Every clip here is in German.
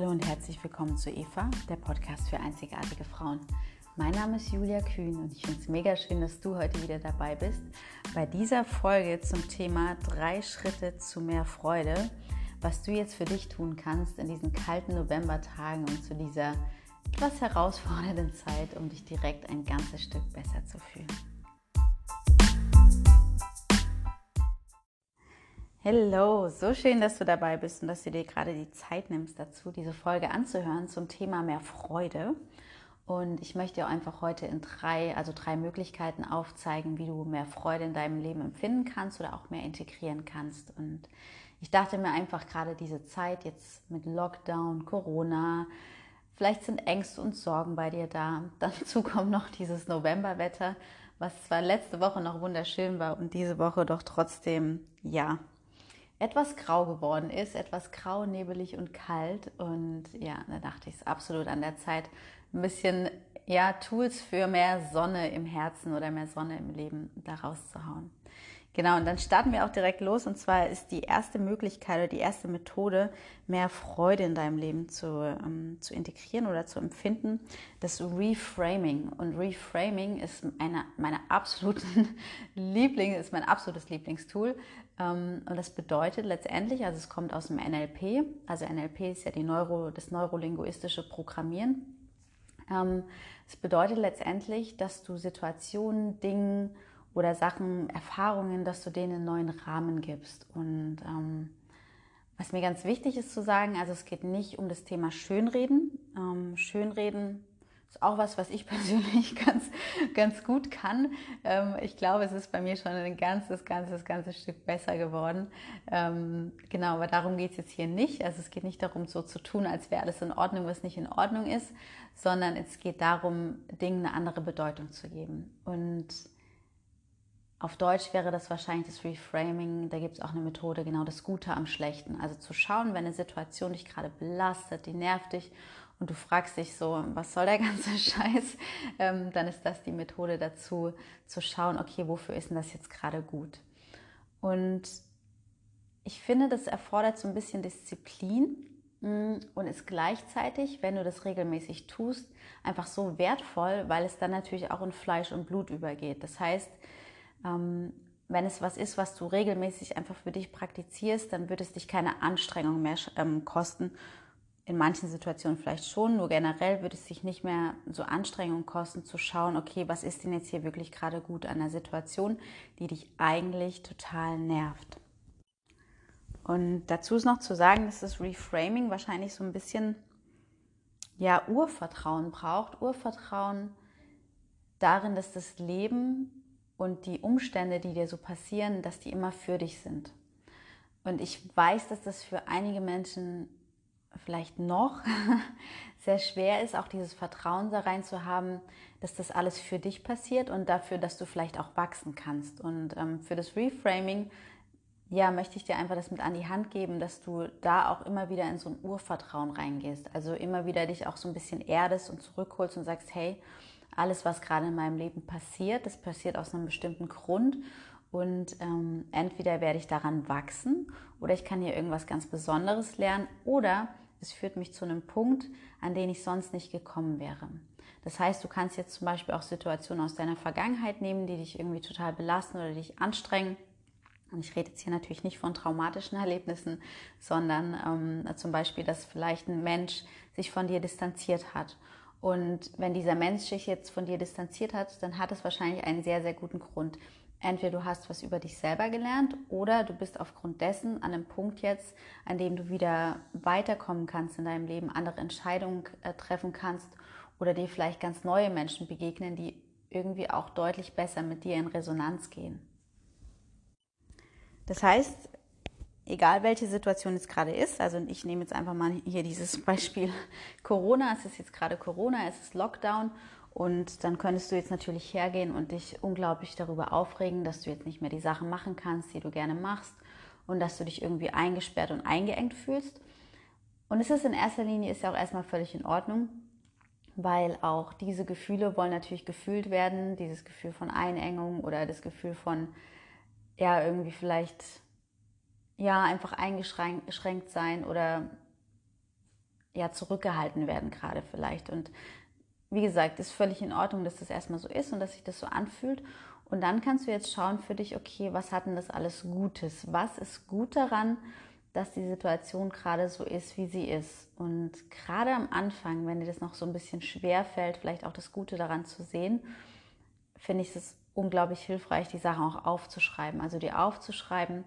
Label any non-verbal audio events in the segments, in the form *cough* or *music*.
Hallo und herzlich willkommen zu Eva, der Podcast für einzigartige Frauen. Mein Name ist Julia Kühn und ich finde es mega schön, dass du heute wieder dabei bist bei dieser Folge zum Thema drei Schritte zu mehr Freude, was du jetzt für dich tun kannst in diesen kalten Novembertagen und zu dieser etwas herausfordernden Zeit, um dich direkt ein ganzes Stück besser zu fühlen. Hallo, so schön, dass du dabei bist und dass du dir gerade die Zeit nimmst dazu, diese Folge anzuhören zum Thema mehr Freude. Und ich möchte dir einfach heute in drei, also drei Möglichkeiten aufzeigen, wie du mehr Freude in deinem Leben empfinden kannst oder auch mehr integrieren kannst. Und ich dachte mir einfach gerade diese Zeit jetzt mit Lockdown, Corona, vielleicht sind Ängste und Sorgen bei dir da. *laughs* Dazu kommt noch dieses Novemberwetter, was zwar letzte Woche noch wunderschön war und diese Woche doch trotzdem, ja, etwas grau geworden ist, etwas grau, nebelig und kalt. Und ja, da dachte ich, es ist absolut an der Zeit, ein bisschen ja, Tools für mehr Sonne im Herzen oder mehr Sonne im Leben da rauszuhauen. Genau, und dann starten wir auch direkt los. Und zwar ist die erste Möglichkeit oder die erste Methode, mehr Freude in deinem Leben zu, ähm, zu integrieren oder zu empfinden, das Reframing. Und Reframing ist eine meiner absoluten *laughs* Lieblings, ist mein absolutes Lieblingstool. Ähm, und das bedeutet letztendlich, also es kommt aus dem NLP, also NLP ist ja Neuro, das neurolinguistische Programmieren. Ähm, es bedeutet letztendlich, dass du Situationen, Dingen oder Sachen, Erfahrungen, dass du denen einen neuen Rahmen gibst. Und ähm, was mir ganz wichtig ist zu sagen, also es geht nicht um das Thema Schönreden. Schönreden ist auch was, was ich *laughs* persönlich ganz, ganz gut kann. Ähm, ich glaube, es ist bei mir schon ein ganzes, ganzes, ganzes Stück besser geworden. Ähm, genau, aber darum geht es jetzt hier nicht. Also es geht nicht darum, so zu tun, als wäre alles in Ordnung, was nicht in Ordnung ist, sondern es geht darum, Dingen eine andere Bedeutung zu geben. Und auf Deutsch wäre das wahrscheinlich das Reframing. Da gibt es auch eine Methode, genau das Gute am Schlechten. Also zu schauen, wenn eine Situation dich gerade belastet, die nervt dich und du fragst dich so, was soll der *laughs* ganze Scheiß, ähm, dann ist das die Methode dazu, zu schauen, okay, wofür ist denn das jetzt gerade gut? Und ich finde, das erfordert so ein bisschen Disziplin mm, und ist gleichzeitig, wenn du das regelmäßig tust, einfach so wertvoll, weil es dann natürlich auch in Fleisch und Blut übergeht. Das heißt, ähm, wenn es was ist, was du regelmäßig einfach für dich praktizierst, dann wird es dich keine Anstrengung mehr ähm, kosten. In manchen Situationen vielleicht schon, nur generell wird es sich nicht mehr so Anstrengung kosten, zu schauen, okay, was ist denn jetzt hier wirklich gerade gut an der Situation, die dich eigentlich total nervt. Und dazu ist noch zu sagen, dass das Reframing wahrscheinlich so ein bisschen ja, Urvertrauen braucht. Urvertrauen darin, dass das Leben und die Umstände, die dir so passieren, dass die immer für dich sind. Und ich weiß, dass das für einige Menschen vielleicht noch *laughs* sehr schwer ist, auch dieses Vertrauen da rein zu haben, dass das alles für dich passiert und dafür, dass du vielleicht auch wachsen kannst. Und ähm, für das Reframing, ja, möchte ich dir einfach das mit an die Hand geben, dass du da auch immer wieder in so ein Urvertrauen reingehst. Also immer wieder dich auch so ein bisschen erdest und zurückholst und sagst, hey, alles, was gerade in meinem Leben passiert, das passiert aus einem bestimmten Grund. Und ähm, entweder werde ich daran wachsen oder ich kann hier irgendwas ganz Besonderes lernen oder es führt mich zu einem Punkt, an den ich sonst nicht gekommen wäre. Das heißt, du kannst jetzt zum Beispiel auch Situationen aus deiner Vergangenheit nehmen, die dich irgendwie total belasten oder dich anstrengen. Und ich rede jetzt hier natürlich nicht von traumatischen Erlebnissen, sondern ähm, zum Beispiel, dass vielleicht ein Mensch sich von dir distanziert hat und wenn dieser Mensch sich jetzt von dir distanziert hat, dann hat es wahrscheinlich einen sehr, sehr guten Grund. Entweder du hast was über dich selber gelernt oder du bist aufgrund dessen an einem Punkt jetzt, an dem du wieder weiterkommen kannst in deinem Leben, andere Entscheidungen äh, treffen kannst oder dir vielleicht ganz neue Menschen begegnen, die irgendwie auch deutlich besser mit dir in Resonanz gehen. Das heißt, egal welche Situation es gerade ist, also ich nehme jetzt einfach mal hier dieses *laughs* Beispiel Corona, es ist jetzt gerade Corona, es ist Lockdown. Und dann könntest du jetzt natürlich hergehen und dich unglaublich darüber aufregen, dass du jetzt nicht mehr die Sachen machen kannst, die du gerne machst und dass du dich irgendwie eingesperrt und eingeengt fühlst. Und es ist in erster Linie ist ja auch erstmal völlig in Ordnung, weil auch diese Gefühle wollen natürlich gefühlt werden, dieses Gefühl von Einengung oder das Gefühl von ja irgendwie vielleicht ja, einfach eingeschränkt sein oder ja zurückgehalten werden gerade vielleicht. Und wie gesagt, ist völlig in Ordnung, dass das erstmal so ist und dass sich das so anfühlt. Und dann kannst du jetzt schauen für dich, okay, was hat denn das alles Gutes? Was ist gut daran, dass die Situation gerade so ist, wie sie ist? Und gerade am Anfang, wenn dir das noch so ein bisschen schwer fällt, vielleicht auch das Gute daran zu sehen, finde ich es unglaublich hilfreich, die Sachen auch aufzuschreiben. Also dir aufzuschreiben,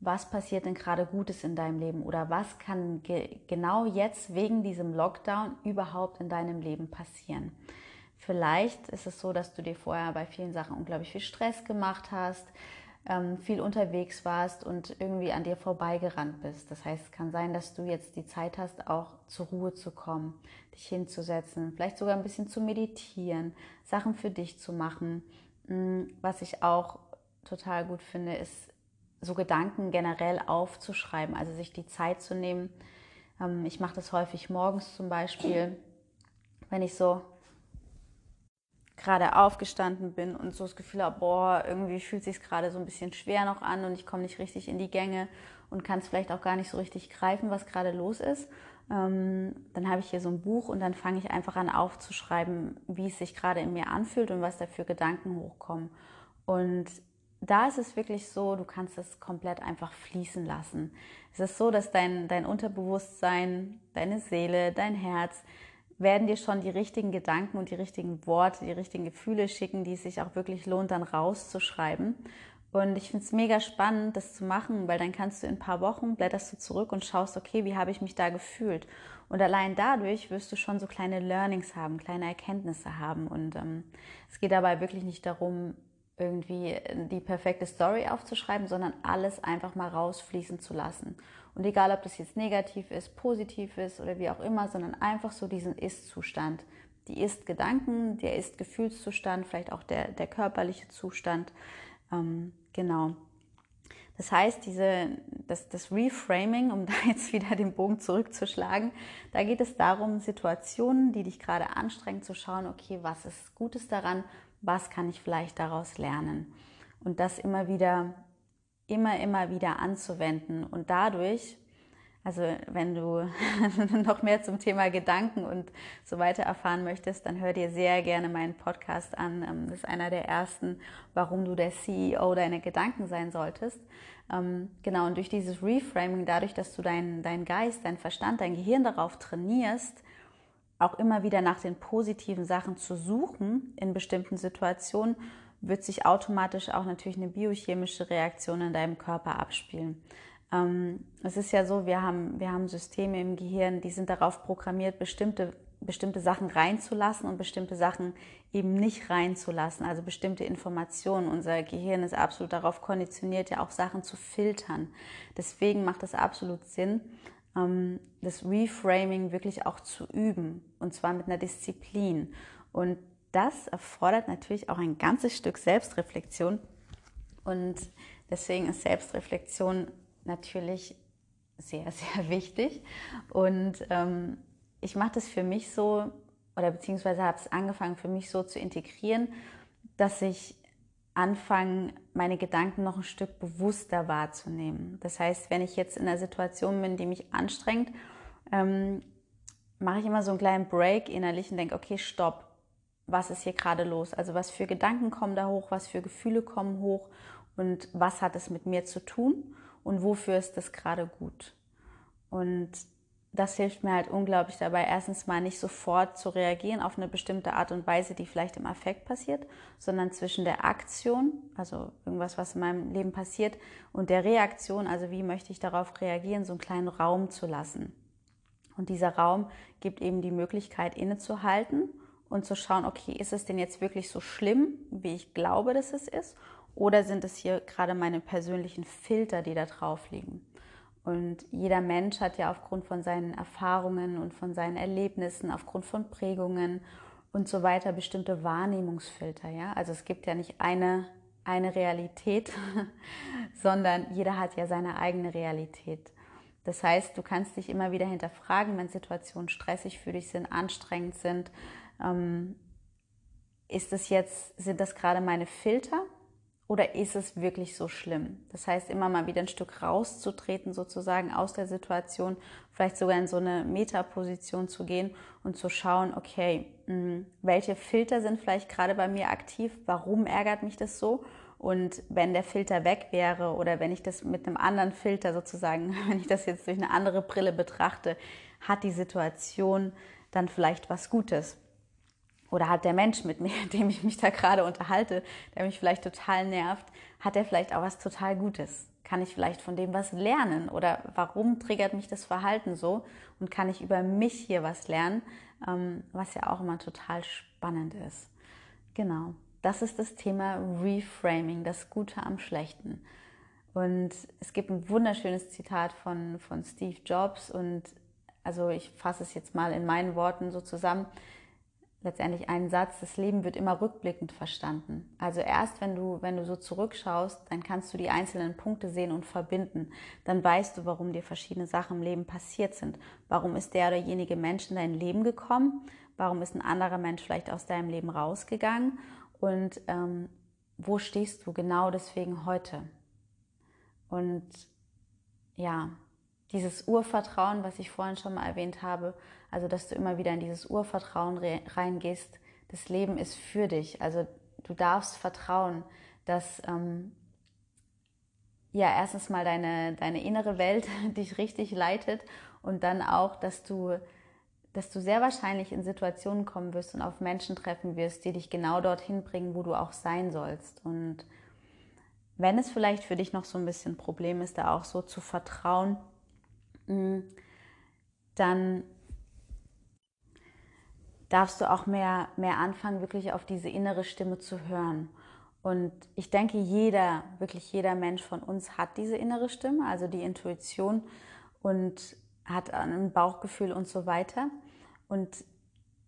was passiert denn gerade Gutes in deinem Leben oder was kann ge genau jetzt wegen diesem Lockdown überhaupt in deinem Leben passieren. Vielleicht ist es so, dass du dir vorher bei vielen Sachen unglaublich viel Stress gemacht hast, ähm, viel unterwegs warst und irgendwie an dir vorbeigerannt bist. Das heißt, es kann sein, dass du jetzt die Zeit hast, auch zur Ruhe zu kommen, dich hinzusetzen, vielleicht sogar ein bisschen zu meditieren, Sachen für dich zu machen. Mm, was ich auch total gut finde, ist so Gedanken generell aufzuschreiben, also sich die Zeit zu nehmen. Ähm, ich mache das häufig morgens zum Beispiel, wenn ich so gerade aufgestanden bin und so das Gefühl habe, boah, irgendwie fühlt sich gerade so ein bisschen schwer noch an und ich komme nicht richtig in die Gänge und kann es vielleicht auch gar nicht so richtig greifen, was gerade los ist. Ähm, dann habe ich hier so ein Buch und dann fange ich einfach an aufzuschreiben, wie es sich gerade in mir anfühlt und was da für Gedanken hochkommen. Und da ist es wirklich so, du kannst es komplett einfach fließen lassen. Es ist so, dass dein, dein Unterbewusstsein, deine Seele, dein Herz werden dir schon die richtigen Gedanken und die richtigen Worte, die richtigen Gefühle schicken, die es sich auch wirklich lohnt, dann rauszuschreiben. Und ich finde es mega spannend, das zu machen, weil dann kannst du in ein paar Wochen, blätterst du zurück und schaust, okay, wie habe ich mich da gefühlt? Und allein dadurch wirst du schon so kleine Learnings haben, kleine Erkenntnisse haben. Und ähm, es geht dabei wirklich nicht darum, irgendwie die perfekte Story aufzuschreiben, sondern alles einfach mal rausfließen zu lassen. Und egal, ob das jetzt negativ ist, positiv ist oder wie auch immer, sondern einfach so diesen Ist-Zustand. Die Ist-Gedanken, der Ist-Gefühlszustand, vielleicht auch der, der körperliche Zustand. Ähm, genau. Das heißt, diese, das, das Reframing, um *laughs* da jetzt wieder den Bogen zurückzuschlagen, da geht es darum, Situationen, die dich gerade anstrengen, zu schauen, okay, was ist Gutes daran, was kann ich vielleicht daraus lernen? Und das immer wieder, immer, immer wieder anzuwenden und dadurch, also wenn du *laughs* noch mehr zum Thema Gedanken und so weiter erfahren möchtest, dann hör dir sehr gerne meinen Podcast an. Ähm, das ist einer der ersten, warum du der CEO deiner Gedanken sein solltest. Ähm, genau, und durch dieses Reframing, dadurch, dass du deinen dein Geist, dein Verstand, dein Gehirn darauf trainierst, auch immer wieder nach den positiven Sachen zu suchen in bestimmten Situationen, wird sich automatisch auch natürlich eine biochemische Reaktion in deinem Körper abspielen. Ähm, es ist ja so, wir haben, wir haben Systeme im Gehirn, die sind darauf programmiert, bestimmte, bestimmte Sachen reinzulassen und bestimmte Sachen eben nicht reinzulassen, also bestimmte Informationen. Unser Gehirn ist absolut darauf konditioniert, ja auch Sachen zu filtern. Deswegen macht es absolut Sinn, das Reframing wirklich auch zu üben und zwar mit einer Disziplin. Und das erfordert natürlich auch ein ganzes Stück Selbstreflexion und deswegen ist Selbstreflexion natürlich sehr, *laughs* sehr wichtig. Und ähm, ich mache das für mich so, oder beziehungsweise habe es angefangen für mich so zu integrieren, dass ich anfangen, meine Gedanken noch ein Stück bewusster wahrzunehmen. Das heißt, wenn ich jetzt in einer Situation bin, die mich anstrengt, ähm, mache ich immer so einen kleinen Break innerlich und denke, okay, stopp, was ist hier gerade los? Also was für Gedanken kommen da hoch, was für Gefühle kommen hoch und was hat es mit mir zu tun und wofür ist das gerade gut? Und das hilft mir halt unglaublich dabei, erstens mal nicht sofort zu reagieren auf eine bestimmte Art und Weise, die vielleicht im Affekt passiert, sondern zwischen der Aktion, also irgendwas, was in meinem Leben passiert, und der Reaktion, also wie möchte ich darauf reagieren, so einen kleinen Raum zu lassen. Und dieser Raum gibt eben die Möglichkeit, innezuhalten und zu schauen, okay, ist es denn jetzt wirklich so schlimm, wie ich glaube, dass es ist? Oder sind es hier gerade meine persönlichen Filter, die da drauf liegen? Und jeder Mensch hat ja aufgrund von seinen Erfahrungen und von seinen Erlebnissen, aufgrund von Prägungen und so weiter bestimmte Wahrnehmungsfilter. Ja? Also es gibt ja nicht eine, eine Realität, *laughs* sondern jeder hat ja seine eigene Realität. Das heißt, du kannst dich immer wieder hinterfragen, wenn Situationen stressig für dich sind, anstrengend sind. Ähm, ist es jetzt, sind das gerade meine Filter oder ist es wirklich so schlimm? Das heißt, immer mal wieder ein Stück rauszutreten, sozusagen aus der Situation, vielleicht sogar in so eine Metaposition zu gehen und zu schauen, okay, hm, welche Filter sind vielleicht gerade bei mir aktiv? Warum ärgert mich das so? Und wenn der Filter weg wäre oder wenn ich das mit einem anderen Filter sozusagen, *laughs* wenn ich das jetzt durch eine andere Brille betrachte, hat die Situation dann vielleicht was Gutes? Oder hat der Mensch mit mir, mit *laughs* dem ich mich da gerade unterhalte, der mich vielleicht total nervt, hat er vielleicht auch was total Gutes? Kann ich vielleicht von dem was lernen? Oder warum triggert mich das Verhalten so? Und kann ich über mich hier was lernen, ähm, was ja auch immer total spannend ist. Genau, das ist das Thema Reframing, das Gute am Schlechten. Und es gibt ein wunderschönes Zitat von, von Steve Jobs und also ich fasse es jetzt mal in meinen Worten so zusammen letztendlich einen Satz, das Leben wird immer rückblickend verstanden. Also erst wenn du, wenn du so zurückschaust, dann kannst du die einzelnen Punkte sehen und verbinden. Dann weißt du, warum dir verschiedene Sachen im Leben passiert sind. Warum ist der oder jenige Mensch in dein Leben gekommen? Warum ist ein anderer Mensch vielleicht aus deinem Leben rausgegangen? Und ähm, wo stehst du genau deswegen heute? Und ja, dieses Urvertrauen, was ich vorhin schon mal erwähnt habe, also dass du immer wieder in dieses Urvertrauen reingehst, das Leben ist für dich. Also du darfst vertrauen, dass ähm, ja erstens mal deine, deine innere Welt *laughs* dich richtig leitet und dann auch, dass du, dass du sehr wahrscheinlich in Situationen kommen wirst und auf Menschen treffen wirst, die dich genau dorthin bringen, wo du auch sein sollst. Und wenn es vielleicht für dich noch so ein bisschen Problem ist, da auch so zu vertrauen, dann darfst du auch mehr, mehr anfangen, wirklich auf diese innere Stimme zu hören. Und ich denke, jeder, wirklich jeder Mensch von uns hat diese innere Stimme, also die Intuition und hat ein Bauchgefühl und so weiter. Und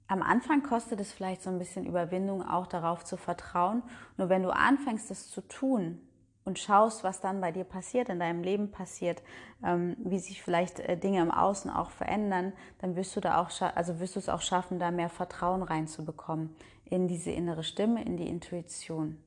am Anfang kostet es vielleicht so ein bisschen Überwindung, auch darauf zu vertrauen. Nur wenn du anfängst, es zu tun, und schaust, was dann bei dir passiert, in deinem Leben passiert, ähm, wie sich vielleicht äh, Dinge im Außen auch verändern, dann wirst du da auch, also wirst du es auch schaffen, da mehr Vertrauen reinzubekommen in diese innere Stimme, in die Intuition.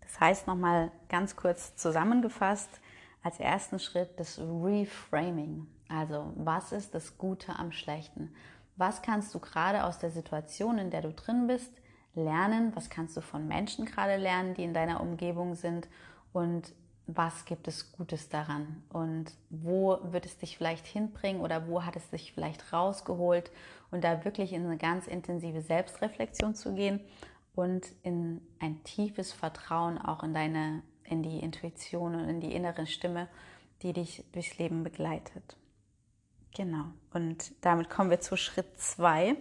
Das heißt nochmal ganz kurz zusammengefasst, als ersten Schritt das Reframing. Also was ist das Gute am Schlechten? Was kannst du gerade aus der Situation, in der du drin bist, lernen? Was kannst du von Menschen gerade lernen, die in deiner Umgebung sind? Und was gibt es Gutes daran? Und wo wird es dich vielleicht hinbringen oder wo hat es dich vielleicht rausgeholt? Und da wirklich in eine ganz intensive Selbstreflexion zu gehen und in ein tiefes Vertrauen auch in deine, in die Intuition und in die innere Stimme, die dich durchs Leben begleitet. Genau. Und damit kommen wir zu Schritt zwei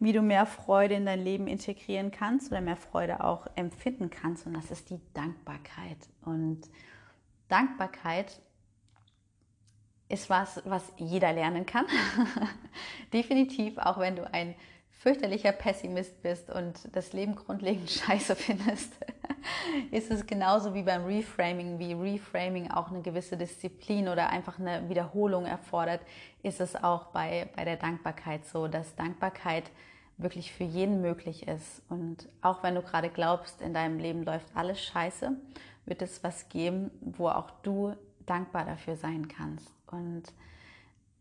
wie du mehr Freude in dein Leben integrieren kannst oder mehr Freude auch empfinden kannst. Und das ist die Dankbarkeit. Und Dankbarkeit ist was, was jeder lernen kann. *laughs* Definitiv, auch wenn du ein fürchterlicher Pessimist bist und das Leben grundlegend *laughs* scheiße findest, *laughs* ist es genauso wie beim Reframing, wie Reframing auch eine gewisse Disziplin oder einfach eine Wiederholung erfordert, ist es auch bei, bei der Dankbarkeit so, dass Dankbarkeit wirklich für jeden möglich ist. Und auch wenn du gerade glaubst, in deinem Leben läuft alles scheiße, wird es was geben, wo auch du dankbar dafür sein kannst. Und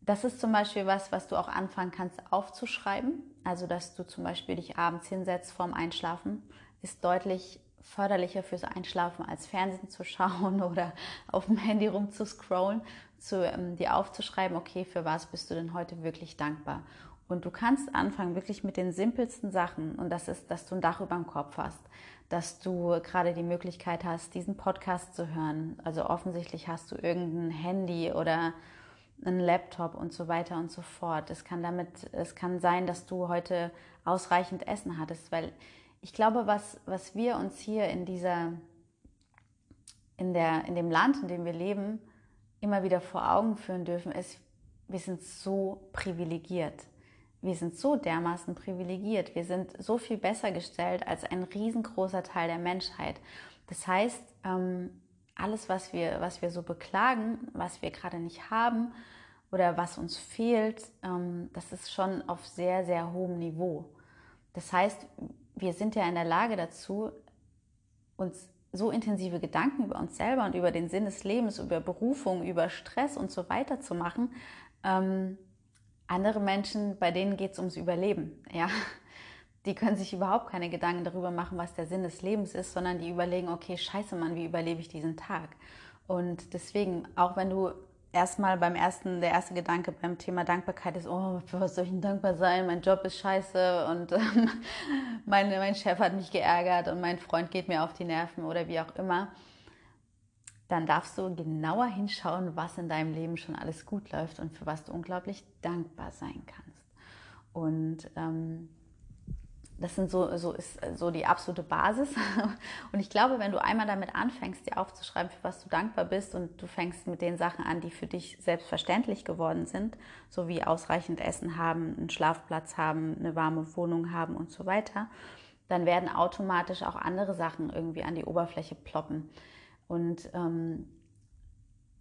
das ist zum Beispiel was, was du auch anfangen kannst aufzuschreiben. Also, dass du zum Beispiel dich abends hinsetzt vorm Einschlafen, ist deutlich förderlicher fürs Einschlafen als Fernsehen zu *laughs* schauen oder auf dem Handy rumzuscrollen, zu, ähm, dir aufzuschreiben, okay, für was bist du denn heute wirklich dankbar? Und du kannst anfangen wirklich mit den simpelsten Sachen. Und das ist, dass du ein Dach über dem Kopf hast, dass du gerade die Möglichkeit hast, diesen Podcast zu hören. Also offensichtlich hast du irgendein Handy oder einen Laptop und so weiter und so fort. Es kann damit, es kann sein, dass du heute ausreichend Essen hattest, weil ich glaube, was, was wir uns hier in dieser, in der, in dem Land, in dem wir leben, immer wieder vor Augen führen dürfen, ist, wir sind so privilegiert wir sind so dermaßen privilegiert, wir sind so viel besser gestellt als ein riesengroßer Teil der Menschheit. Das heißt, ähm, alles, was wir, was wir so beklagen, was wir gerade nicht haben oder was uns fehlt, ähm, das ist schon auf sehr, sehr hohem Niveau. Das heißt, wir sind ja in der Lage dazu, uns so intensive Gedanken über uns selber und über den Sinn des Lebens, über Berufung, über Stress und so weiter zu machen. Ähm, andere Menschen, bei denen geht es ums Überleben. *laughs* Ja? Die können sich überhaupt keine Gedanken darüber machen, was der Sinn des Lebens ist, sondern die überlegen, okay, scheiße Mann, wie überlebe ich diesen Tag? Und deswegen, auch wenn du erstmal beim ersten, der erste Gedanke beim Thema Dankbarkeit ist, oh, für was soll ich denn dankbar sein? Mein Job ist scheiße und ähm, *laughs* mein, mein Chef hat mich geärgert und mein Freund geht mir auf die Nerven oder wie auch immer. Dann darfst du genauer hinschauen, was in deinem Leben schon alles gut läuft und für was du unglaublich dankbar sein kannst. Und ähm, das sind so, so ist so die absolute Basis. *laughs* Und ich glaube, wenn du einmal damit anfängst, dir aufzuschreiben, für was du dankbar bist und du fängst mit den Sachen an, die für dich selbstverständlich geworden sind, so wie ausreichend Essen haben, einen Schlafplatz haben, eine warme Wohnung haben und so weiter, dann werden automatisch auch andere Sachen irgendwie an die Oberfläche ploppen. Und ähm,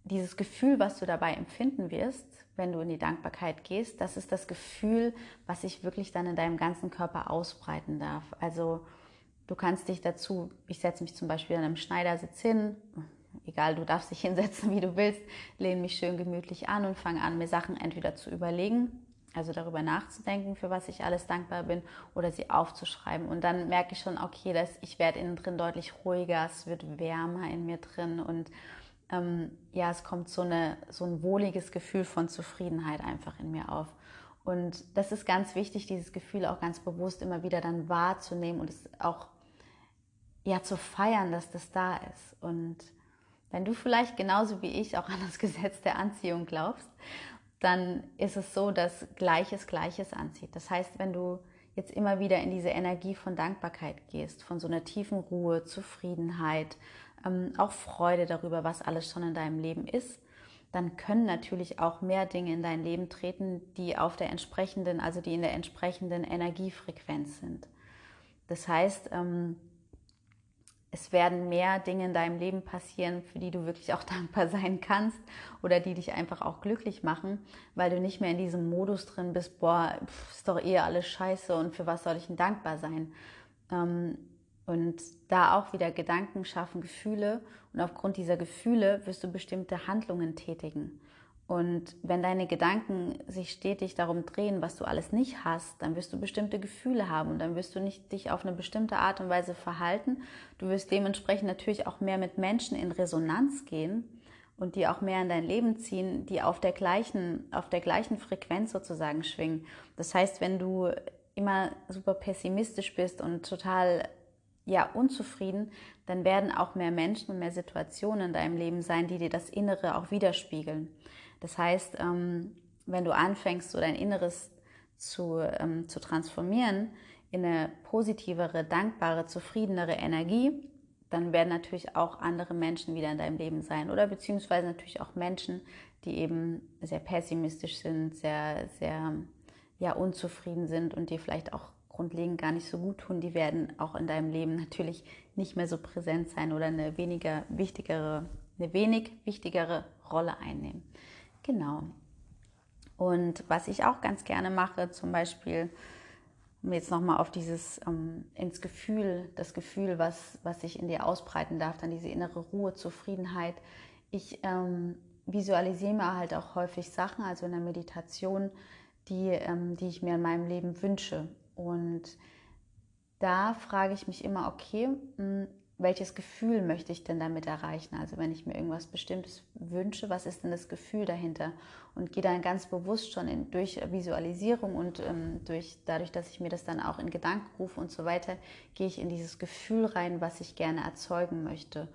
dieses Gefühl, was du dabei empfinden wirst, wenn du in die Dankbarkeit gehst, das ist das Gefühl, was sich wirklich dann in deinem ganzen Körper ausbreiten darf. Also du kannst dich dazu, ich setze mich zum Beispiel an einem Schneidersitz hin, egal, du darfst dich *laughs* hinsetzen, wie du willst, lehne mich schön gemütlich an und fange an, mir Sachen entweder zu überlegen, also darüber nachzudenken, für was ich alles dankbar bin, oder sie aufzuschreiben. Und dann merke ich schon, okay, dass ich werde innen drin deutlich ruhiger, es wird wärmer in mir drin und ähm, ja, es kommt so, eine, so ein wohliges Gefühl von Zufriedenheit einfach in mir auf. Und das ist ganz wichtig, dieses Gefühl auch ganz bewusst immer wieder dann wahrzunehmen und es auch ja zu feiern, dass das da ist. Und wenn du vielleicht genauso wie ich auch an das *laughs* Gesetz der Anziehung glaubst, dann ist es so, dass Gleiches Gleiches anzieht. Das heißt, wenn du jetzt immer wieder in diese Energie von Dankbarkeit gehst, von so einer tiefen Ruhe, Zufriedenheit, ähm, auch Freude darüber, was alles schon in deinem Leben ist, dann können natürlich auch mehr Dinge in dein Leben treten, die auf der entsprechenden, also die in der entsprechenden Energiefrequenz sind. Das heißt, ähm, es werden mehr Dinge in deinem Leben passieren, für die du wirklich auch *laughs* dankbar sein kannst oder die dich einfach auch glücklich machen, weil du nicht mehr in diesem Modus drin bist, boah, pff, ist doch eher alles scheiße und für was soll ich denn dankbar sein? Ähm, und da auch wieder Gedanken schaffen, Gefühle. Und aufgrund dieser Gefühle wirst du bestimmte Handlungen tätigen. Und wenn deine Gedanken sich stetig darum drehen, was du alles nicht hast, dann wirst du bestimmte Gefühle haben und dann wirst du nicht dich auf eine bestimmte Art und Weise verhalten. Du wirst dementsprechend natürlich auch mehr mit Menschen in Resonanz gehen und die auch mehr in dein Leben ziehen, die auf der gleichen, auf der gleichen Frequenz sozusagen schwingen. Das heißt, wenn du immer super pessimistisch bist und total ja, unzufrieden, dann werden auch mehr Menschen und mehr Situationen in deinem Leben sein, die dir das Innere auch widerspiegeln. Das heißt, ähm, wenn du anfängst, so dein Inneres zu, ähm, zu transformieren in eine positivere, dankbare, zufriedenere Energie, dann werden natürlich auch andere Menschen wieder in deinem Leben sein. Oder beziehungsweise natürlich auch Menschen, die eben sehr pessimistisch sind, sehr, sehr ja, unzufrieden sind und dir vielleicht auch grundlegend gar nicht so gut tun, die werden auch in deinem Leben natürlich nicht mehr so präsent sein oder eine weniger wichtigere, eine wenig wichtigere Rolle einnehmen. Genau. Und was ich auch ganz gerne mache, zum Beispiel, um jetzt nochmal auf dieses ähm, ins Gefühl, das Gefühl, was, was sich in dir ausbreiten darf, dann diese innere Ruhe, Zufriedenheit. Ich ähm, visualisiere mir halt auch häufig Sachen, also in der Meditation, die, ähm, die ich mir in meinem Leben wünsche. Und da frage ich mich immer, okay, hm, welches Gefühl möchte ich denn damit erreichen? Also wenn ich mir irgendwas Bestimmtes wünsche, was ist denn das Gefühl dahinter? Und gehe dann ganz bewusst schon in, durch Visualisierung und ähm, durch, dadurch, dass ich mir das dann auch in Gedanken rufe und so weiter, gehe ich in dieses Gefühl rein, was ich gerne erzeugen möchte.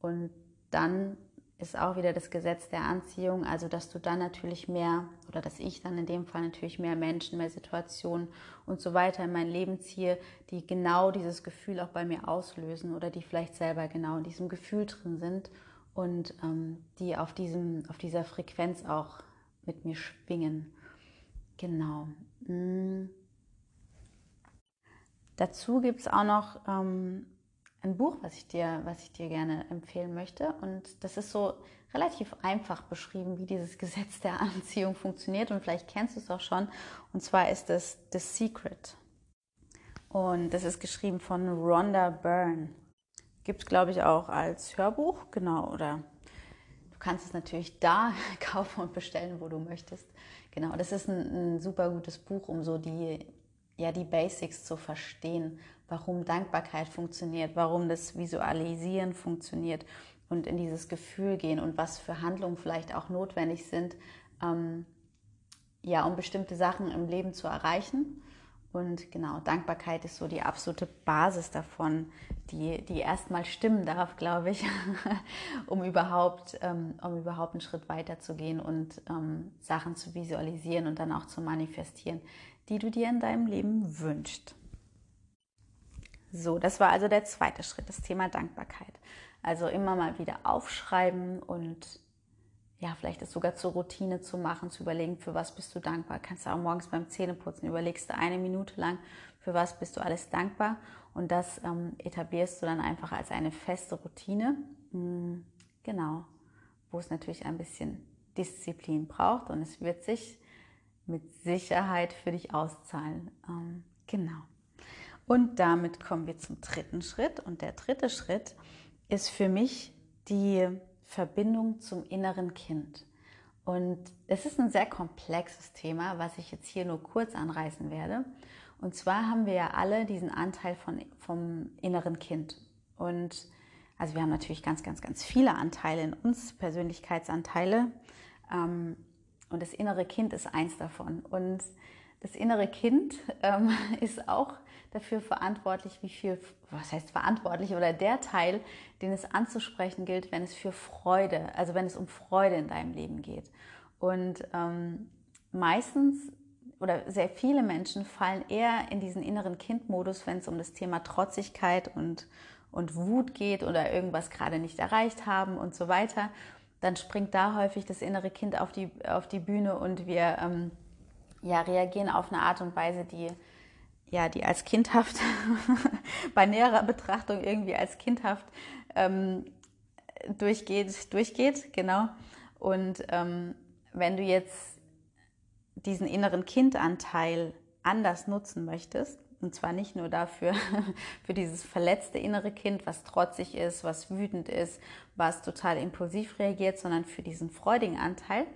Und dann ist auch wieder das Gesetz der Anziehung, also dass du dann natürlich mehr oder dass ich dann in dem Fall natürlich mehr Menschen, mehr Situationen und so weiter in mein Leben ziehe, die genau dieses Gefühl auch bei mir auslösen oder die vielleicht selber genau in diesem Gefühl drin sind und ähm, die auf, diesem, auf dieser Frequenz auch mit mir schwingen. Genau. Mhm. Dazu gibt es auch noch ähm, ein Buch, was ich dir, was ich dir gerne empfehlen möchte. Und das ist so relativ einfach beschrieben, wie dieses *laughs* Gesetz der Anziehung funktioniert. Und vielleicht kennst du es auch schon. Und zwar ist es The Secret. Und das ist geschrieben von Rhonda Byrne. Gibt es, glaube ich, auch als Hörbuch, genau, oder du kannst es natürlich da *laughs* kaufen und bestellen, wo du möchtest. Genau, das ist ein, ein super gutes Buch, um so die, ja, die Basics zu verstehen, warum Dankbarkeit funktioniert, warum das Visualisieren funktioniert und in dieses Gefühl gehen und was für Handlungen vielleicht auch notwendig sind, ähm, ja, um bestimmte Sachen im Leben zu erreichen. Und genau, Dankbarkeit ist so die absolute Basis davon, die, die erstmal stimmen darf, glaube ich, *laughs* um, überhaupt, ähm, um überhaupt einen Schritt weiter zu gehen und ähm, Sachen zu visualisieren und dann auch zu manifestieren, die du dir in deinem Leben wünschst. So, das war also der zweite Schritt, das Thema Dankbarkeit. Also immer mal wieder aufschreiben und ja, vielleicht es sogar zur Routine zu machen, zu überlegen, für was bist du dankbar. Kannst du auch morgens beim Zähneputzen überlegst du eine Minute lang, für was bist du alles dankbar. Und das ähm, etablierst du dann einfach als eine feste Routine. Mhm, genau, wo es natürlich ein bisschen Disziplin braucht und es wird sich mit Sicherheit für dich auszahlen. Ähm, genau. Und damit kommen wir zum dritten Schritt. Und der dritte Schritt ist für mich die Verbindung zum inneren Kind. Und es ist ein sehr komplexes Thema, was ich jetzt hier nur kurz anreißen werde. Und zwar haben wir ja alle diesen Anteil von, vom inneren Kind. Und also wir haben natürlich ganz, ganz, ganz viele Anteile in uns, Persönlichkeitsanteile. Ähm, und das innere Kind ist eins davon. Und das innere Kind ähm, *laughs* ist auch dafür verantwortlich, wie viel, was heißt verantwortlich oder der Teil, den es anzusprechen gilt, wenn es für Freude, also wenn es um Freude in deinem Leben geht. Und ähm, meistens oder sehr viele Menschen fallen eher in diesen inneren Kindmodus, wenn es um das Thema Trotzigkeit und, und Wut geht oder irgendwas gerade nicht erreicht haben und so weiter. Dann springt da häufig das innere Kind auf die, auf die Bühne und wir ähm, ja, reagieren auf eine Art und Weise, die ja, die als kindhaft, *laughs* bei näherer Betrachtung irgendwie als kindhaft ähm, durchgeht, durchgeht, genau. Und ähm, wenn du jetzt diesen inneren Kindanteil anders nutzen möchtest, und zwar nicht nur dafür, *laughs* für dieses verletzte innere Kind, was trotzig ist, was wütend ist, was total impulsiv reagiert, sondern für diesen freudigen Anteil,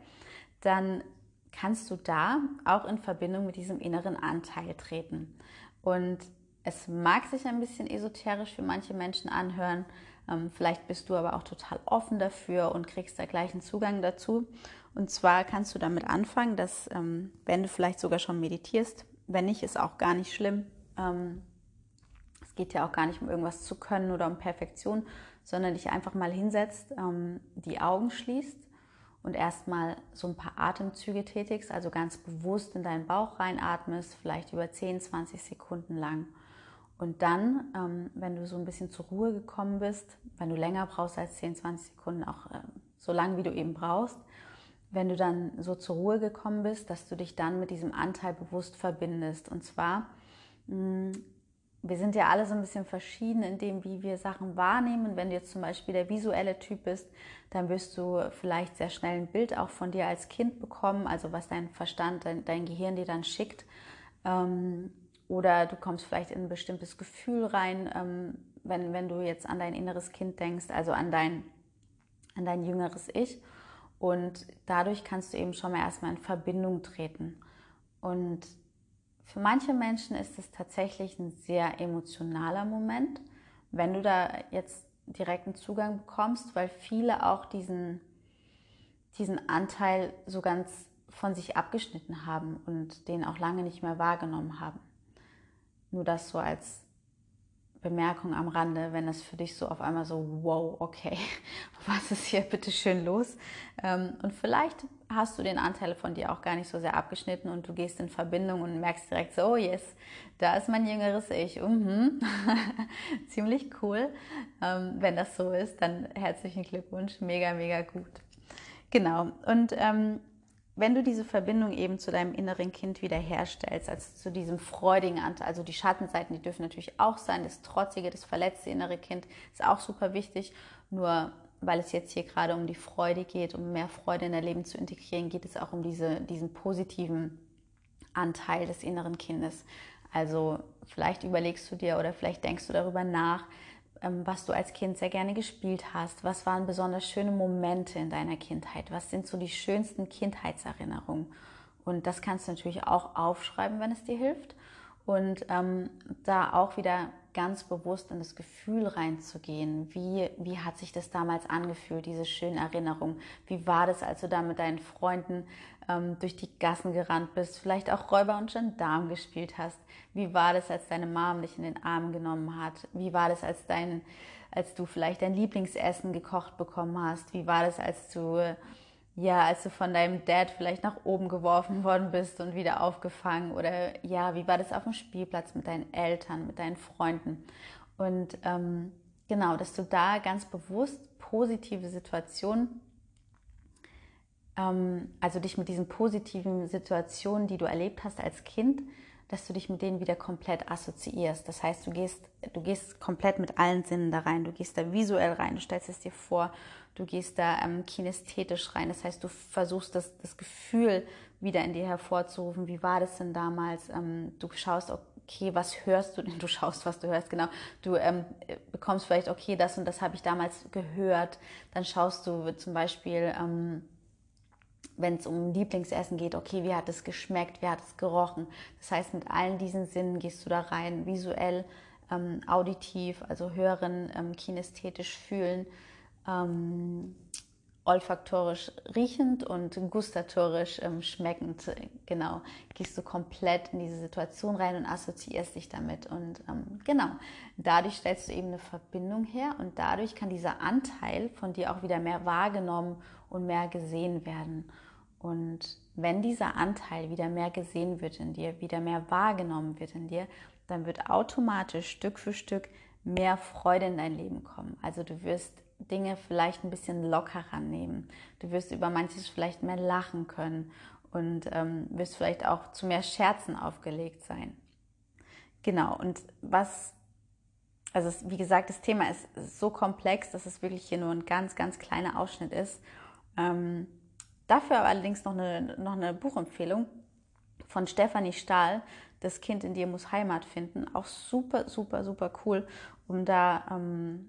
dann kannst du da auch in Verbindung mit diesem inneren Anteil treten. Und es mag sich ein bisschen esoterisch für manche Menschen anhören. Ähm, vielleicht bist du aber auch total offen dafür und kriegst da gleich einen Zugang dazu. Und zwar kannst du damit anfangen, dass ähm, wenn du vielleicht sogar schon meditierst, wenn nicht, ist auch gar nicht schlimm. Ähm, es geht ja auch gar nicht um irgendwas zu können oder um Perfektion, sondern dich einfach mal hinsetzt, die Augen schließt und erstmal so ein paar Atemzüge tätigst, also ganz bewusst in deinen Bauch reinatmest, vielleicht über 10, 20 Sekunden lang. Und dann, ähm, wenn du so ein bisschen zur Ruhe gekommen bist, wenn du länger brauchst als 10, 20 Sekunden, auch äh, so lang wie du eben brauchst, wenn du dann so zur Ruhe gekommen bist, dass du dich dann mit diesem Anteil bewusst verbindest. Und zwar mh, wir sind ja alle so ein bisschen verschieden in dem, wie wir Sachen wahrnehmen. Wenn du jetzt zum Beispiel der visuelle Typ bist, dann wirst du vielleicht sehr schnell ein Bild auch von dir als Kind bekommen, also was dein Verstand, dein, dein Gehirn dir dann schickt. Ähm, oder du kommst vielleicht in ein bestimmtes Gefühl rein, ähm, wenn, wenn du jetzt an dein inneres Kind denkst, also an dein, an dein jüngeres Ich. Und dadurch kannst du eben schon mal erstmal in Verbindung treten. Und für manche Menschen ist es tatsächlich ein sehr emotionaler Moment, wenn du da jetzt direkten Zugang bekommst, weil viele auch diesen, diesen Anteil so ganz von sich abgeschnitten haben und den auch lange nicht mehr wahrgenommen haben. Nur das so als Bemerkung am Rande, wenn das für dich so auf einmal so, wow, okay, *laughs* was ist hier bitte schön los? Ähm, und vielleicht hast du den Anteil von dir auch gar nicht so sehr abgeschnitten und du gehst in Verbindung und merkst direkt so, oh yes, da ist mein jüngeres Ich. Mhm. *laughs* Ziemlich cool. Ähm, wenn das so ist, dann herzlichen Glückwunsch, mega, mega gut. Genau. Und ähm, wenn du diese Verbindung eben zu deinem inneren Kind wiederherstellst, also zu diesem freudigen Anteil, also die Schattenseiten, die dürfen natürlich auch sein, das trotzige, das verletzte innere Kind ist auch super wichtig. Nur weil es jetzt hier gerade um die Freude geht, um mehr Freude in dein Leben zu integrieren, geht es auch um diese, diesen positiven Anteil des inneren Kindes. Also vielleicht überlegst du dir oder vielleicht denkst du darüber nach, ähm, was du als Kind sehr gerne gespielt hast. Was waren besonders schöne Momente in deiner Kindheit? Was sind so die schönsten Kindheitserinnerungen? Und das kannst du natürlich auch aufschreiben, wenn es dir hilft. Und ähm, da auch wieder ganz bewusst in das Gefühl reinzugehen. Wie, wie hat sich das damals angefühlt, diese schönen Erinnerungen? Wie war das, als du da mit deinen Freunden ähm, durch die Gassen gerannt bist, vielleicht auch Räuber und Gendarm gespielt hast? Wie war das, als deine Mom dich in den Arm genommen hat? Wie war das, als, dein, als du vielleicht dein Lieblingsessen gekocht bekommen hast? Wie war das, als du ja, als du von deinem Dad vielleicht nach oben geworfen worden bist und wieder aufgefangen oder ja, wie war das auf dem Spielplatz mit deinen Eltern, mit deinen Freunden? Und ähm, genau, dass du da ganz bewusst positive Situationen, ähm, also dich mit diesen positiven Situationen, die du erlebt hast als Kind, dass du dich mit denen wieder komplett assoziierst. Das heißt, du gehst, du gehst komplett mit allen Sinnen da rein. Du gehst da visuell rein, du stellst es dir vor, du gehst da ähm, kinästhetisch rein. Das heißt, du versuchst das, das Gefühl wieder in dir hervorzurufen. Wie war das denn damals? Ähm, du schaust, okay, was hörst du denn? Du schaust, was du hörst, genau. Du ähm, bekommst vielleicht, okay, das und das habe ich damals gehört. Dann schaust du zum Beispiel, ähm, wenn es um Lieblingsessen geht, okay, wie hat es geschmeckt, wie hat es gerochen. Das heißt, mit allen diesen Sinnen gehst du da rein, visuell, ähm, auditiv, also hören, ähm, kinästhetisch fühlen, ähm, olfaktorisch riechend und gustatorisch ähm, schmeckend. Genau, gehst du komplett in diese Situation rein und assoziierst dich damit. Und ähm, genau, dadurch stellst du eben eine Verbindung her und dadurch kann dieser Anteil von dir auch wieder mehr wahrgenommen und mehr gesehen werden. Und wenn dieser Anteil wieder mehr gesehen wird in dir, wieder mehr wahrgenommen wird in dir, dann wird automatisch Stück für Stück mehr Freude in dein Leben kommen. Also du wirst Dinge vielleicht ein bisschen lockerer nehmen. Du wirst über manches vielleicht mehr lachen können und ähm, wirst vielleicht auch zu mehr Scherzen aufgelegt sein. Genau, und was, also es, wie gesagt, das Thema ist so komplex, dass es wirklich hier nur ein ganz, ganz kleiner Ausschnitt ist. Ähm, dafür aber allerdings noch eine, noch eine Buchempfehlung von Stefanie Stahl, Das Kind in dir muss Heimat finden. Auch super, super, super cool, um da ähm,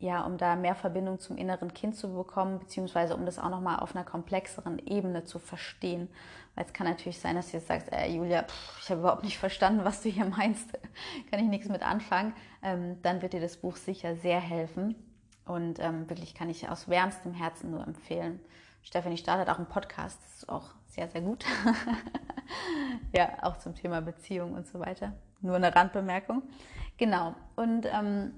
ja, um da mehr Verbindung zum inneren Kind zu bekommen, beziehungsweise um das auch nochmal auf einer komplexeren Ebene zu verstehen. Weil es kann natürlich sein, dass du jetzt sagst, äh, Julia, pff, ich habe überhaupt nicht verstanden, was du hier meinst, *laughs* kann ich nichts mit anfangen. Ähm, dann wird dir das Buch sicher sehr helfen. Und ähm, wirklich kann ich aus wärmstem Herzen nur empfehlen. Stefanie startet auch einen Podcast, das ist auch sehr, sehr gut. *laughs* ja, auch zum Thema Beziehung und so weiter. Nur eine Randbemerkung. Genau. Und ähm,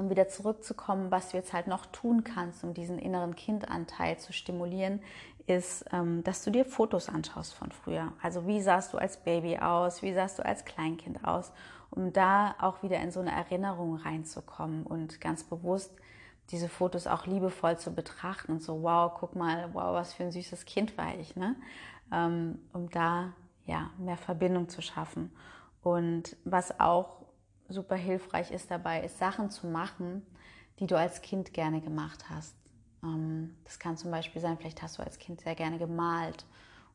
um wieder zurückzukommen, was du jetzt halt noch tun kannst, um diesen inneren Kindanteil zu stimulieren, ist, ähm, dass du dir Fotos anschaust von früher. Also wie sahst du als Baby aus, wie sahst du als Kleinkind aus, um da auch wieder in so eine Erinnerung reinzukommen und ganz bewusst diese Fotos auch liebevoll zu betrachten und so, wow, guck mal, wow, was für ein süßes Kind war ich, ne? Ähm, um da ja mehr Verbindung zu schaffen. Und was auch super hilfreich ist dabei, ist Sachen zu machen, die du als Kind gerne gemacht hast. Ähm, das kann zum Beispiel sein, vielleicht hast du als Kind sehr gerne gemalt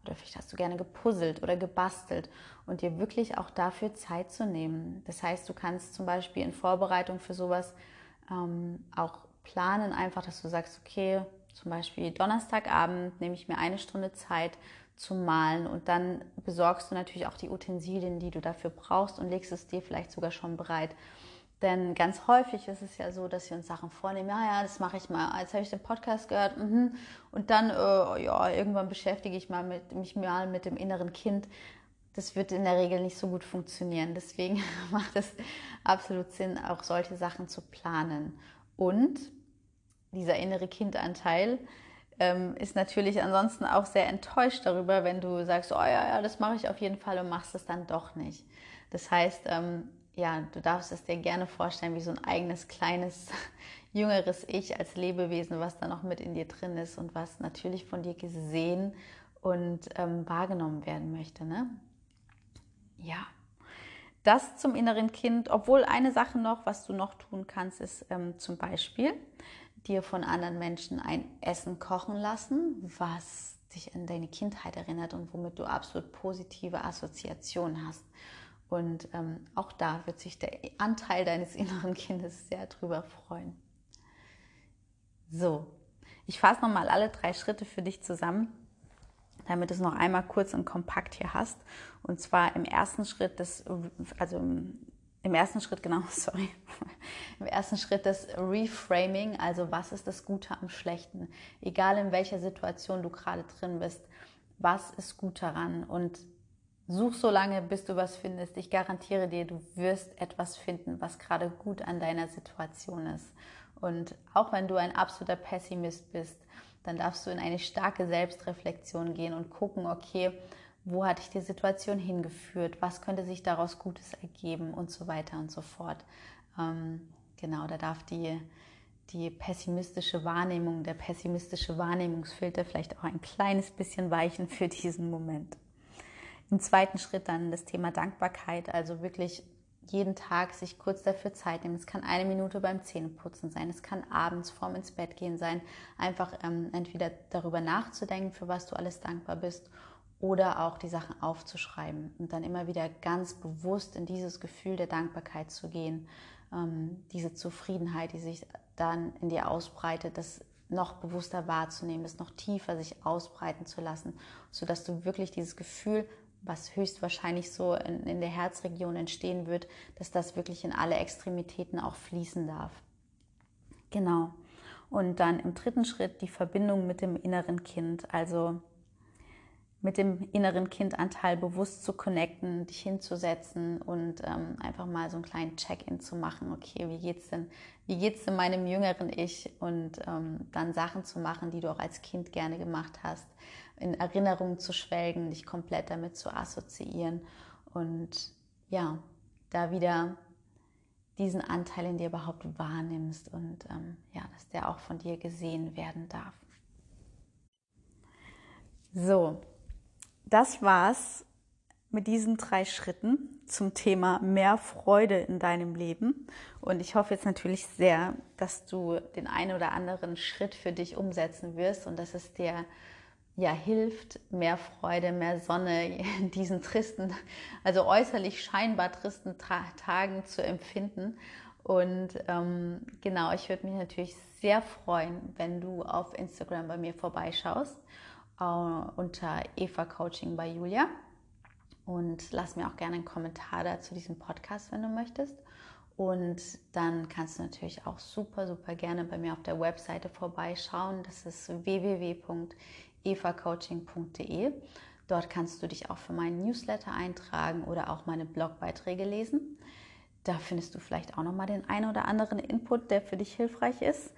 oder vielleicht hast du gerne gepuzzelt oder gebastelt und dir wirklich auch dafür Zeit zu nehmen. Das heißt, du kannst zum Beispiel in Vorbereitung für sowas ähm, auch planen, einfach, dass du sagst, okay, zum Beispiel Donnerstagabend nehme ich mir eine Stunde Zeit zum Malen und dann besorgst du natürlich auch die Utensilien, die du dafür brauchst und legst es dir vielleicht sogar schon bereit. Denn ganz häufig ist es ja so, dass wir uns Sachen vornehmen, ja, ja, das mache ich mal. Jetzt habe ich den Podcast gehört mh. und dann, äh, ja, irgendwann beschäftige ich mal mit, mich mal mit dem inneren Kind. Das wird in der Regel nicht so gut funktionieren. Deswegen *laughs* macht es absolut Sinn, auch solche Sachen zu planen. Und dieser innere Kindanteil, ähm, ist natürlich ansonsten auch sehr enttäuscht darüber, wenn du sagst, oh ja, ja, das mache ich auf jeden Fall und machst es dann doch nicht. Das heißt, ähm, ja, du darfst es dir gerne vorstellen wie so ein eigenes kleines *laughs* jüngeres Ich als Lebewesen, was da noch mit in dir drin ist und was natürlich von dir gesehen und ähm, wahrgenommen werden möchte. Ne? Ja, das zum inneren Kind. Obwohl eine Sache noch, was du noch tun kannst, ist ähm, zum Beispiel dir von anderen Menschen ein Essen kochen lassen, was dich an deine Kindheit erinnert und womit du absolut positive Assoziationen hast. Und ähm, auch da wird sich der Anteil deines *laughs* inneren Kindes sehr drüber freuen. So, ich fasse nochmal alle drei Schritte für dich zusammen, damit du es noch einmal kurz und kompakt hier hast. Und zwar im ersten Schritt des, also im ersten Schritt, genau, *laughs* sorry, im ersten Schritt das Reframing, also was ist das Gute am Schlechten? Egal in welcher Situation du gerade drin bist, was ist gut daran? Und such so lange, bis du was findest. Ich garantiere dir, du wirst etwas finden, was gerade gut an deiner Situation ist. Und auch wenn du ein absoluter Pessimist bist, dann darfst du in eine starke Selbstreflexion gehen und gucken, okay, wo hat dich die Situation hingeführt, was könnte sich daraus Gutes ergeben und so weiter und so fort. Ähm, genau, da darf die, die pessimistische Wahrnehmung, der pessimistische Wahrnehmungsfilter vielleicht auch ein kleines bisschen weichen für diesen Moment. Im zweiten Schritt dann das Thema Dankbarkeit, also wirklich jeden Tag sich kurz dafür Zeit nehmen. Es kann eine Minute beim Zähneputzen sein, es kann abends vorm ins Bett gehen sein, einfach ähm, entweder darüber nachzudenken, für was du alles dankbar bist, oder auch die Sachen aufzuschreiben und dann immer wieder ganz bewusst in dieses Gefühl der Dankbarkeit zu gehen, ähm, diese Zufriedenheit, die sich dann in dir ausbreitet, das noch bewusster wahrzunehmen, das noch tiefer sich ausbreiten zu lassen, sodass du wirklich dieses Gefühl was höchstwahrscheinlich so in, in der Herzregion entstehen wird, dass das wirklich in alle Extremitäten auch fließen darf. Genau. Und dann im dritten Schritt die Verbindung mit dem inneren Kind, also mit dem inneren Kindanteil bewusst zu connecten, dich hinzusetzen und ähm, einfach mal so einen kleinen Check-in zu machen. Okay, wie geht's denn, wie geht's denn meinem jüngeren Ich? Und ähm, dann Sachen zu machen, die du auch als Kind gerne gemacht hast, in Erinnerungen zu schwelgen, dich komplett damit zu assoziieren und ja, da wieder diesen Anteil in dir überhaupt wahrnimmst und ähm, ja, dass der auch von dir gesehen werden darf. So, das war's mit diesen drei Schritten zum Thema mehr Freude in deinem Leben. Und ich hoffe jetzt natürlich sehr, dass du den einen oder anderen Schritt für dich umsetzen wirst und dass es dir ja hilft, mehr Freude, mehr Sonne in diesen tristen, also äußerlich scheinbar tristen Tagen zu empfinden. Und ähm, genau, ich würde mich natürlich sehr freuen, wenn du auf Instagram bei mir vorbeischaust äh, unter Eva Coaching bei Julia. Und lass mir auch gerne einen Kommentar da zu diesem Podcast, wenn du möchtest. Und dann kannst du natürlich auch super, super gerne bei mir auf der Webseite vorbeischauen. Das ist www.evacoaching.de. Dort kannst du dich auch für meinen Newsletter eintragen oder auch meine Blogbeiträge lesen. Da findest du vielleicht auch nochmal den einen oder anderen Input, der für dich hilfreich ist.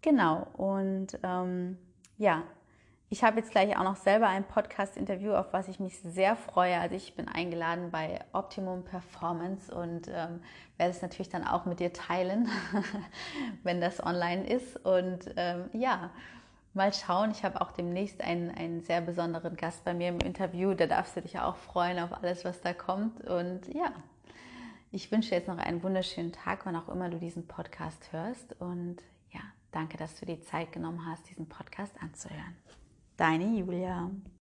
Genau, und ähm, ja, ich habe jetzt gleich auch noch selber ein Podcast-Interview, auf was ich mich sehr freue. Also ich bin eingeladen bei Optimum Performance und ähm, werde es natürlich dann auch mit dir teilen, *laughs* wenn das online ist. Und ähm, ja, mal schauen. Ich habe auch demnächst einen, einen sehr besonderen Gast bei mir im Interview. Da darfst du dich auch freuen auf alles, was da kommt. Und ja, ich wünsche dir jetzt noch einen wunderschönen Tag, wann auch immer du diesen Podcast hörst. Und ja, danke, dass du die Zeit genommen hast, diesen Podcast anzuhören. Deine Julia.